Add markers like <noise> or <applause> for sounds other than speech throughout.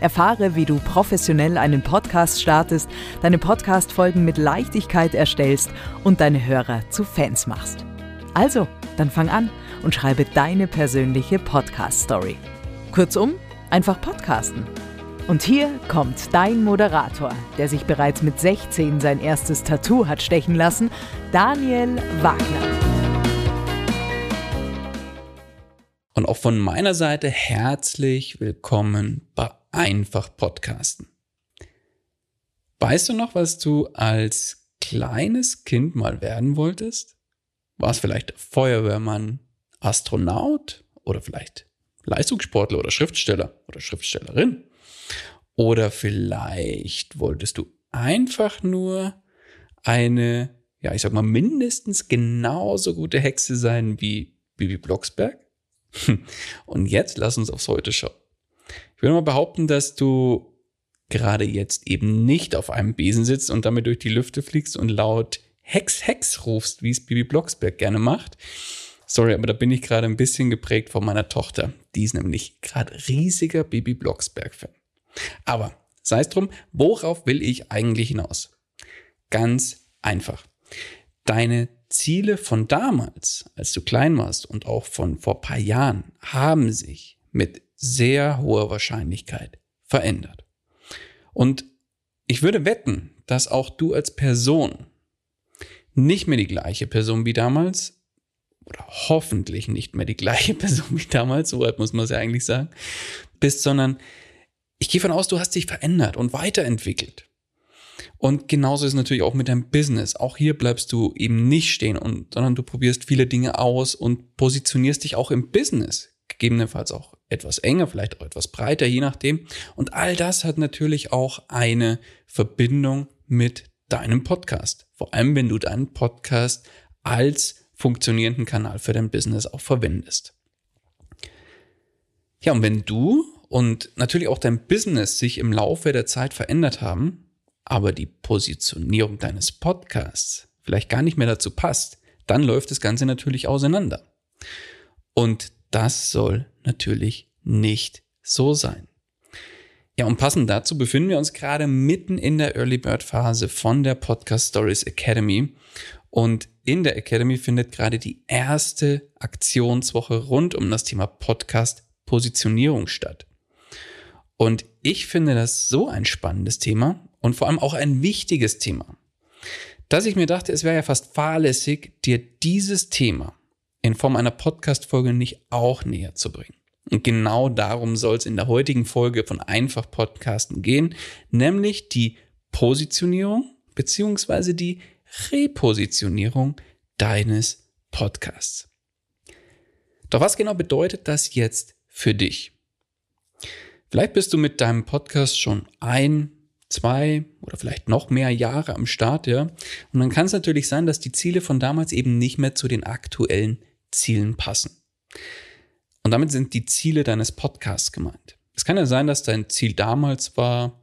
Erfahre, wie du professionell einen Podcast startest, deine Podcast-Folgen mit Leichtigkeit erstellst und deine Hörer zu Fans machst. Also, dann fang an und schreibe deine persönliche Podcast-Story. Kurzum, einfach podcasten. Und hier kommt dein Moderator, der sich bereits mit 16 sein erstes Tattoo hat stechen lassen, Daniel Wagner. Und auch von meiner Seite herzlich willkommen bei einfach podcasten. Weißt du noch, was du als kleines Kind mal werden wolltest? War es vielleicht Feuerwehrmann, Astronaut oder vielleicht Leistungssportler oder Schriftsteller oder Schriftstellerin? Oder vielleicht wolltest du einfach nur eine, ja, ich sag mal, mindestens genauso gute Hexe sein wie Bibi Blocksberg? Und jetzt lass uns aufs Heute schauen. Ich würde mal behaupten, dass du gerade jetzt eben nicht auf einem Besen sitzt und damit durch die Lüfte fliegst und laut Hex, Hex rufst, wie es Bibi Blocksberg gerne macht. Sorry, aber da bin ich gerade ein bisschen geprägt von meiner Tochter. Die ist nämlich gerade riesiger Bibi Blocksberg-Fan. Aber sei es drum, worauf will ich eigentlich hinaus? Ganz einfach. Deine Ziele von damals, als du klein warst und auch von vor paar Jahren, haben sich mit sehr hoher Wahrscheinlichkeit verändert. Und ich würde wetten, dass auch du als Person nicht mehr die gleiche Person wie damals oder hoffentlich nicht mehr die gleiche <laughs> Person wie damals, so weit muss man es ja eigentlich sagen, bist, sondern ich gehe von aus, du hast dich verändert und weiterentwickelt. Und genauso ist es natürlich auch mit deinem Business. Auch hier bleibst du eben nicht stehen und, sondern du probierst viele Dinge aus und positionierst dich auch im Business gegebenenfalls auch etwas enger, vielleicht auch etwas breiter, je nachdem. Und all das hat natürlich auch eine Verbindung mit deinem Podcast. Vor allem, wenn du deinen Podcast als funktionierenden Kanal für dein Business auch verwendest. Ja, und wenn du und natürlich auch dein Business sich im Laufe der Zeit verändert haben, aber die Positionierung deines Podcasts vielleicht gar nicht mehr dazu passt, dann läuft das Ganze natürlich auseinander. Und das soll natürlich nicht so sein. Ja, und passend dazu befinden wir uns gerade mitten in der Early Bird Phase von der Podcast Stories Academy. Und in der Academy findet gerade die erste Aktionswoche rund um das Thema Podcast Positionierung statt. Und ich finde das so ein spannendes Thema und vor allem auch ein wichtiges Thema, dass ich mir dachte, es wäre ja fast fahrlässig, dir dieses Thema in Form einer Podcast-Folge nicht auch näher zu bringen. Und genau darum soll es in der heutigen Folge von Einfach Podcasten gehen, nämlich die Positionierung beziehungsweise die Repositionierung deines Podcasts. Doch was genau bedeutet das jetzt für dich? Vielleicht bist du mit deinem Podcast schon ein, zwei oder vielleicht noch mehr Jahre am Start, ja. Und dann kann es natürlich sein, dass die Ziele von damals eben nicht mehr zu den aktuellen Zielen passen. Und damit sind die Ziele deines Podcasts gemeint. Es kann ja sein, dass dein Ziel damals war,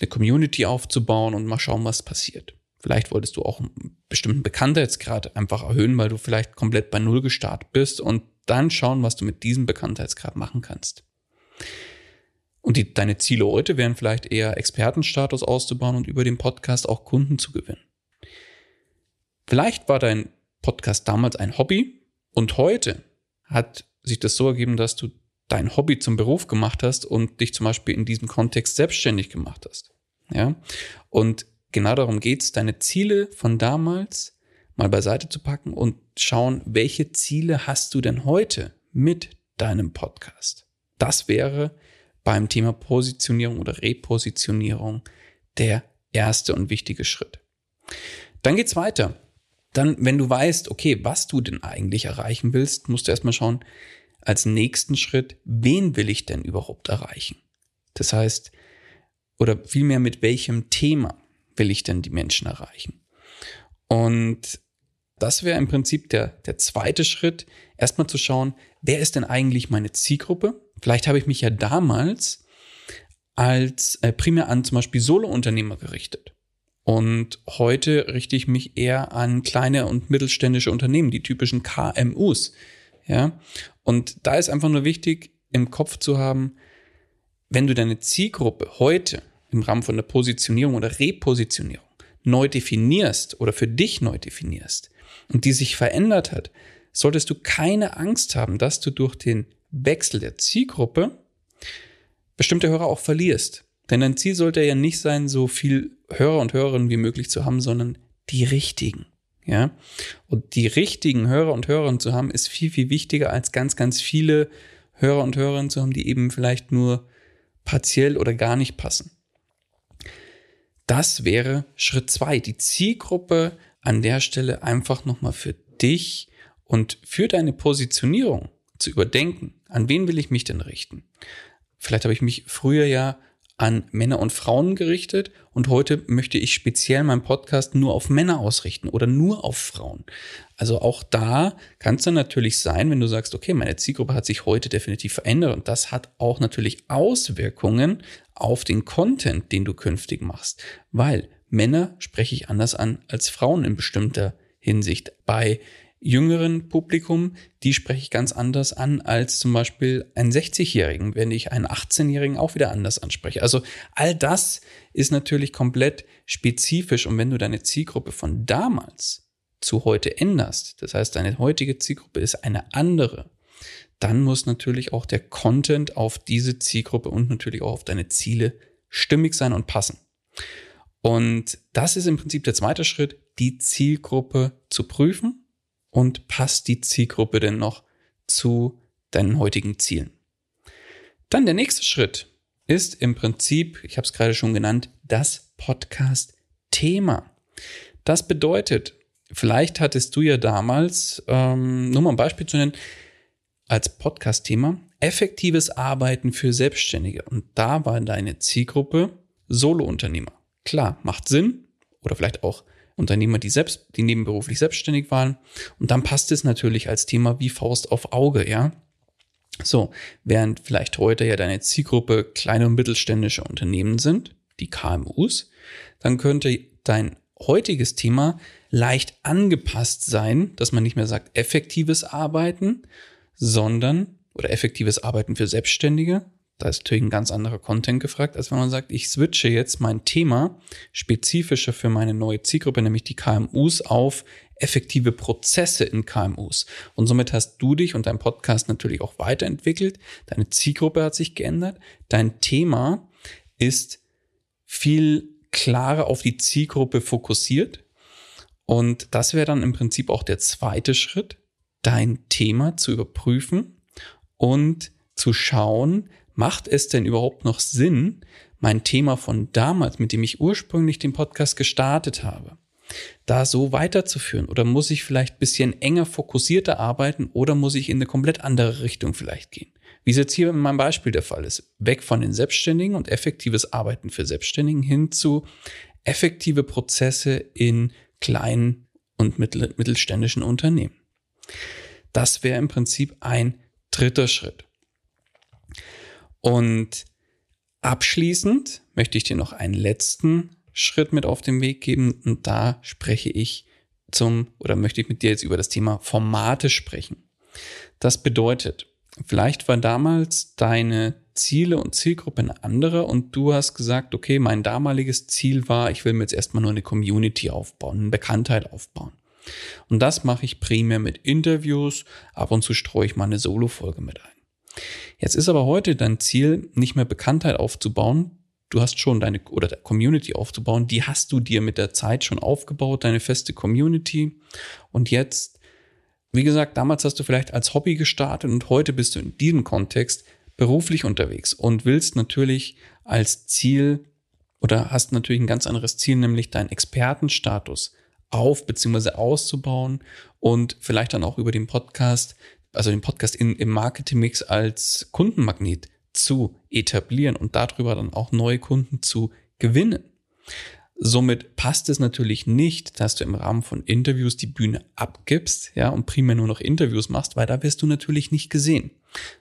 eine Community aufzubauen und mal schauen, was passiert. Vielleicht wolltest du auch ein bestimmten Bekanntheitsgrad einfach erhöhen, weil du vielleicht komplett bei Null gestartet bist und dann schauen, was du mit diesem Bekanntheitsgrad machen kannst. Und die, deine Ziele heute wären vielleicht eher Expertenstatus auszubauen und über den Podcast auch Kunden zu gewinnen. Vielleicht war dein Podcast damals ein Hobby und heute hat sich das so ergeben, dass du dein Hobby zum Beruf gemacht hast und dich zum Beispiel in diesem Kontext selbstständig gemacht hast. Ja. Und genau darum geht's, deine Ziele von damals mal beiseite zu packen und schauen, welche Ziele hast du denn heute mit deinem Podcast? Das wäre beim Thema Positionierung oder Repositionierung der erste und wichtige Schritt. Dann geht's weiter. Dann, wenn du weißt, okay, was du denn eigentlich erreichen willst, musst du erstmal schauen, als nächsten Schritt, wen will ich denn überhaupt erreichen? Das heißt, oder vielmehr mit welchem Thema will ich denn die Menschen erreichen? Und das wäre im Prinzip der, der zweite Schritt, erstmal zu schauen, wer ist denn eigentlich meine Zielgruppe? Vielleicht habe ich mich ja damals als äh, primär an zum Beispiel Solo-Unternehmer gerichtet. Und heute richte ich mich eher an kleine und mittelständische Unternehmen, die typischen KMUs. Ja. Und da ist einfach nur wichtig, im Kopf zu haben, wenn du deine Zielgruppe heute im Rahmen von der Positionierung oder Repositionierung neu definierst oder für dich neu definierst und die sich verändert hat, solltest du keine Angst haben, dass du durch den Wechsel der Zielgruppe bestimmte Hörer auch verlierst. Denn dein Ziel sollte ja nicht sein, so viel Hörer und Hörerinnen wie möglich zu haben, sondern die richtigen. Ja. Und die richtigen Hörer und Hörerinnen zu haben, ist viel, viel wichtiger als ganz, ganz viele Hörer und Hörerinnen zu haben, die eben vielleicht nur partiell oder gar nicht passen. Das wäre Schritt zwei, die Zielgruppe an der Stelle einfach nochmal für dich und für deine Positionierung zu überdenken. An wen will ich mich denn richten? Vielleicht habe ich mich früher ja an Männer und Frauen gerichtet und heute möchte ich speziell meinen Podcast nur auf Männer ausrichten oder nur auf Frauen. Also auch da kann es dann natürlich sein, wenn du sagst, okay, meine Zielgruppe hat sich heute definitiv verändert und das hat auch natürlich Auswirkungen auf den Content, den du künftig machst, weil Männer spreche ich anders an als Frauen in bestimmter Hinsicht. Bei jüngeren Publikum, die spreche ich ganz anders an als zum Beispiel einen 60-Jährigen, wenn ich einen 18-Jährigen auch wieder anders anspreche. Also all das ist natürlich komplett spezifisch und wenn du deine Zielgruppe von damals zu heute änderst, das heißt deine heutige Zielgruppe ist eine andere, dann muss natürlich auch der Content auf diese Zielgruppe und natürlich auch auf deine Ziele stimmig sein und passen. Und das ist im Prinzip der zweite Schritt, die Zielgruppe zu prüfen und passt die Zielgruppe denn noch zu deinen heutigen Zielen. Dann der nächste Schritt ist im Prinzip, ich habe es gerade schon genannt, das Podcast-Thema. Das bedeutet, vielleicht hattest du ja damals, ähm, nur mal ein Beispiel zu nennen, als Podcast-Thema effektives Arbeiten für Selbstständige. Und da war deine Zielgruppe Solo-Unternehmer. Klar, macht Sinn oder vielleicht auch Unternehmer, die selbst, die nebenberuflich selbstständig waren. Und dann passt es natürlich als Thema wie Faust auf Auge, ja. So, während vielleicht heute ja deine Zielgruppe kleine und mittelständische Unternehmen sind, die KMUs, dann könnte dein heutiges Thema leicht angepasst sein, dass man nicht mehr sagt effektives Arbeiten, sondern oder effektives Arbeiten für Selbstständige, da ist natürlich ein ganz anderer Content gefragt, als wenn man sagt, ich switche jetzt mein Thema spezifischer für meine neue Zielgruppe, nämlich die KMUs, auf effektive Prozesse in KMUs. Und somit hast du dich und dein Podcast natürlich auch weiterentwickelt. Deine Zielgruppe hat sich geändert. Dein Thema ist viel klarer auf die Zielgruppe fokussiert. Und das wäre dann im Prinzip auch der zweite Schritt, dein Thema zu überprüfen und zu schauen, macht es denn überhaupt noch Sinn, mein Thema von damals, mit dem ich ursprünglich den Podcast gestartet habe, da so weiterzuführen? Oder muss ich vielleicht bisschen enger fokussierter arbeiten oder muss ich in eine komplett andere Richtung vielleicht gehen? Wie es jetzt hier in meinem Beispiel der Fall ist. Weg von den Selbstständigen und effektives Arbeiten für Selbstständigen hin zu effektive Prozesse in kleinen und mittelständischen Unternehmen. Das wäre im Prinzip ein dritter Schritt. Und abschließend möchte ich dir noch einen letzten Schritt mit auf den Weg geben und da spreche ich zum oder möchte ich mit dir jetzt über das Thema Formate sprechen. Das bedeutet, vielleicht war damals deine Ziele und Zielgruppe eine andere und du hast gesagt, okay, mein damaliges Ziel war, ich will mir jetzt erstmal nur eine Community aufbauen, eine Bekanntheit aufbauen. Und das mache ich primär mit Interviews, ab und zu streue ich mal eine Solo-Folge mit ein. Jetzt ist aber heute dein Ziel, nicht mehr Bekanntheit aufzubauen. Du hast schon deine oder der Community aufzubauen. Die hast du dir mit der Zeit schon aufgebaut, deine feste Community. Und jetzt, wie gesagt, damals hast du vielleicht als Hobby gestartet und heute bist du in diesem Kontext beruflich unterwegs und willst natürlich als Ziel oder hast natürlich ein ganz anderes Ziel, nämlich deinen Expertenstatus auf bzw. auszubauen und vielleicht dann auch über den Podcast, also den Podcast in, im Marketingmix als Kundenmagnet zu etablieren und darüber dann auch neue Kunden zu gewinnen. Somit passt es natürlich nicht, dass du im Rahmen von Interviews die Bühne abgibst, ja, und primär nur noch Interviews machst, weil da wirst du natürlich nicht gesehen,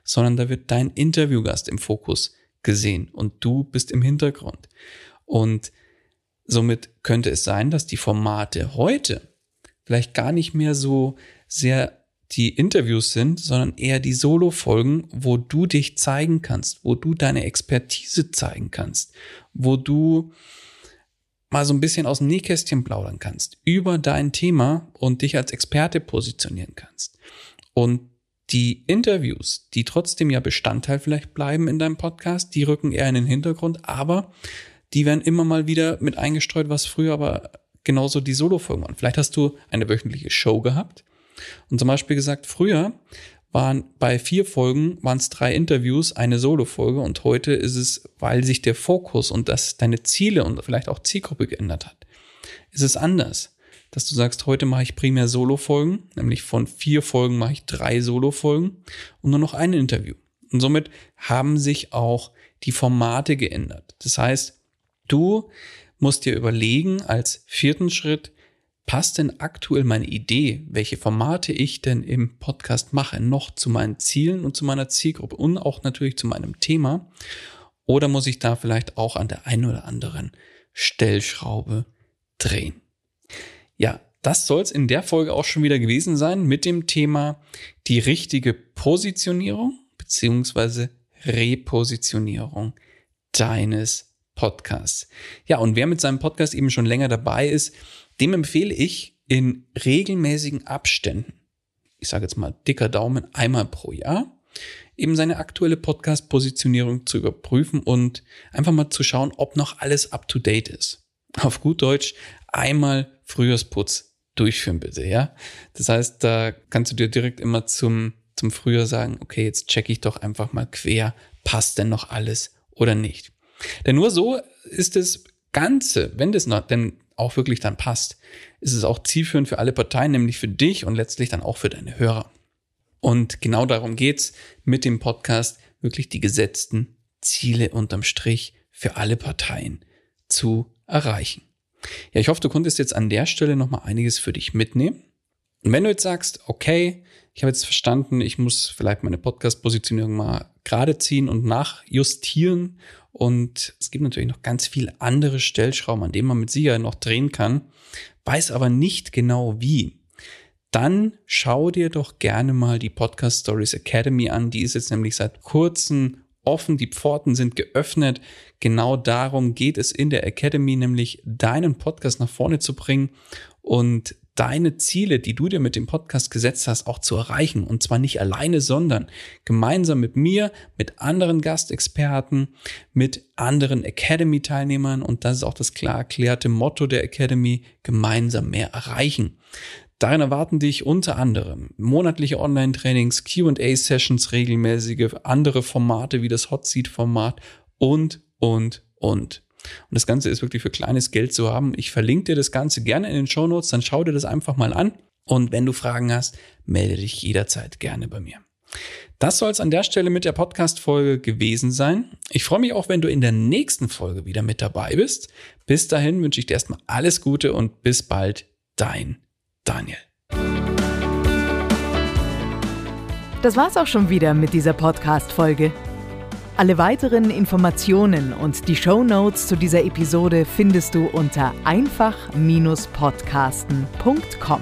sondern da wird dein Interviewgast im Fokus gesehen und du bist im Hintergrund. Und somit könnte es sein, dass die Formate heute vielleicht gar nicht mehr so sehr die Interviews sind, sondern eher die Solo-Folgen, wo du dich zeigen kannst, wo du deine Expertise zeigen kannst, wo du mal so ein bisschen aus dem Nähkästchen plaudern kannst über dein Thema und dich als Experte positionieren kannst. Und die Interviews, die trotzdem ja Bestandteil vielleicht bleiben in deinem Podcast, die rücken eher in den Hintergrund, aber die werden immer mal wieder mit eingestreut, was früher aber genauso die Solo-Folgen waren. Vielleicht hast du eine wöchentliche Show gehabt und zum Beispiel gesagt, früher waren bei vier Folgen waren es drei Interviews, eine Solo-Folge und heute ist es, weil sich der Fokus und das deine Ziele und vielleicht auch Zielgruppe geändert hat, ist es anders. Dass du sagst, heute mache ich primär Solo-Folgen, nämlich von vier Folgen mache ich drei Solo-Folgen und nur noch ein Interview. Und somit haben sich auch die Formate geändert. Das heißt, du musst dir überlegen als vierten Schritt, passt denn aktuell meine Idee, welche Formate ich denn im Podcast mache, noch zu meinen Zielen und zu meiner Zielgruppe und auch natürlich zu meinem Thema? Oder muss ich da vielleicht auch an der einen oder anderen Stellschraube drehen? Ja, das soll es in der Folge auch schon wieder gewesen sein mit dem Thema die richtige Positionierung beziehungsweise Repositionierung deines Podcasts. Ja, und wer mit seinem Podcast eben schon länger dabei ist, dem empfehle ich in regelmäßigen Abständen, ich sage jetzt mal dicker Daumen, einmal pro Jahr, eben seine aktuelle Podcast-Positionierung zu überprüfen und einfach mal zu schauen, ob noch alles up-to-date ist. Auf gut Deutsch, einmal Frühjahrsputz durchführen bitte, ja. Das heißt, da kannst du dir direkt immer zum, zum Frühjahr sagen, okay, jetzt checke ich doch einfach mal quer, passt denn noch alles oder nicht. Denn nur so ist das Ganze, wenn das denn auch wirklich dann passt, ist es auch zielführend für alle Parteien, nämlich für dich und letztlich dann auch für deine Hörer. Und genau darum geht's mit dem Podcast, wirklich die gesetzten Ziele unterm Strich für alle Parteien zu erreichen. Ja, ich hoffe, du konntest jetzt an der Stelle nochmal einiges für dich mitnehmen. Und wenn du jetzt sagst, okay, ich habe jetzt verstanden, ich muss vielleicht meine Podcast-Positionierung mal gerade ziehen und nachjustieren und es gibt natürlich noch ganz viele andere Stellschrauben, an denen man mit Sicherheit noch drehen kann, weiß aber nicht genau wie. Dann schau dir doch gerne mal die Podcast Stories Academy an. Die ist jetzt nämlich seit kurzem offen, die Pforten sind geöffnet. Genau darum geht es in der Academy, nämlich deinen Podcast nach vorne zu bringen und deine Ziele, die du dir mit dem Podcast gesetzt hast, auch zu erreichen. Und zwar nicht alleine, sondern gemeinsam mit mir, mit anderen Gastexperten, mit anderen Academy-Teilnehmern. Und das ist auch das klar erklärte Motto der Academy, gemeinsam mehr erreichen. Darin erwarten dich unter anderem monatliche Online-Trainings, QA-Sessions, regelmäßige andere Formate wie das Hot Seat-Format und, und, und. Und das Ganze ist wirklich für kleines Geld zu haben. Ich verlinke dir das Ganze gerne in den Show Notes, dann schau dir das einfach mal an. Und wenn du Fragen hast, melde dich jederzeit gerne bei mir. Das soll es an der Stelle mit der Podcast-Folge gewesen sein. Ich freue mich auch, wenn du in der nächsten Folge wieder mit dabei bist. Bis dahin wünsche ich dir erstmal alles Gute und bis bald, dein Daniel. Das war's auch schon wieder mit dieser Podcast-Folge. Alle weiteren Informationen und die Show Notes zu dieser Episode findest du unter einfach-podcasten.com.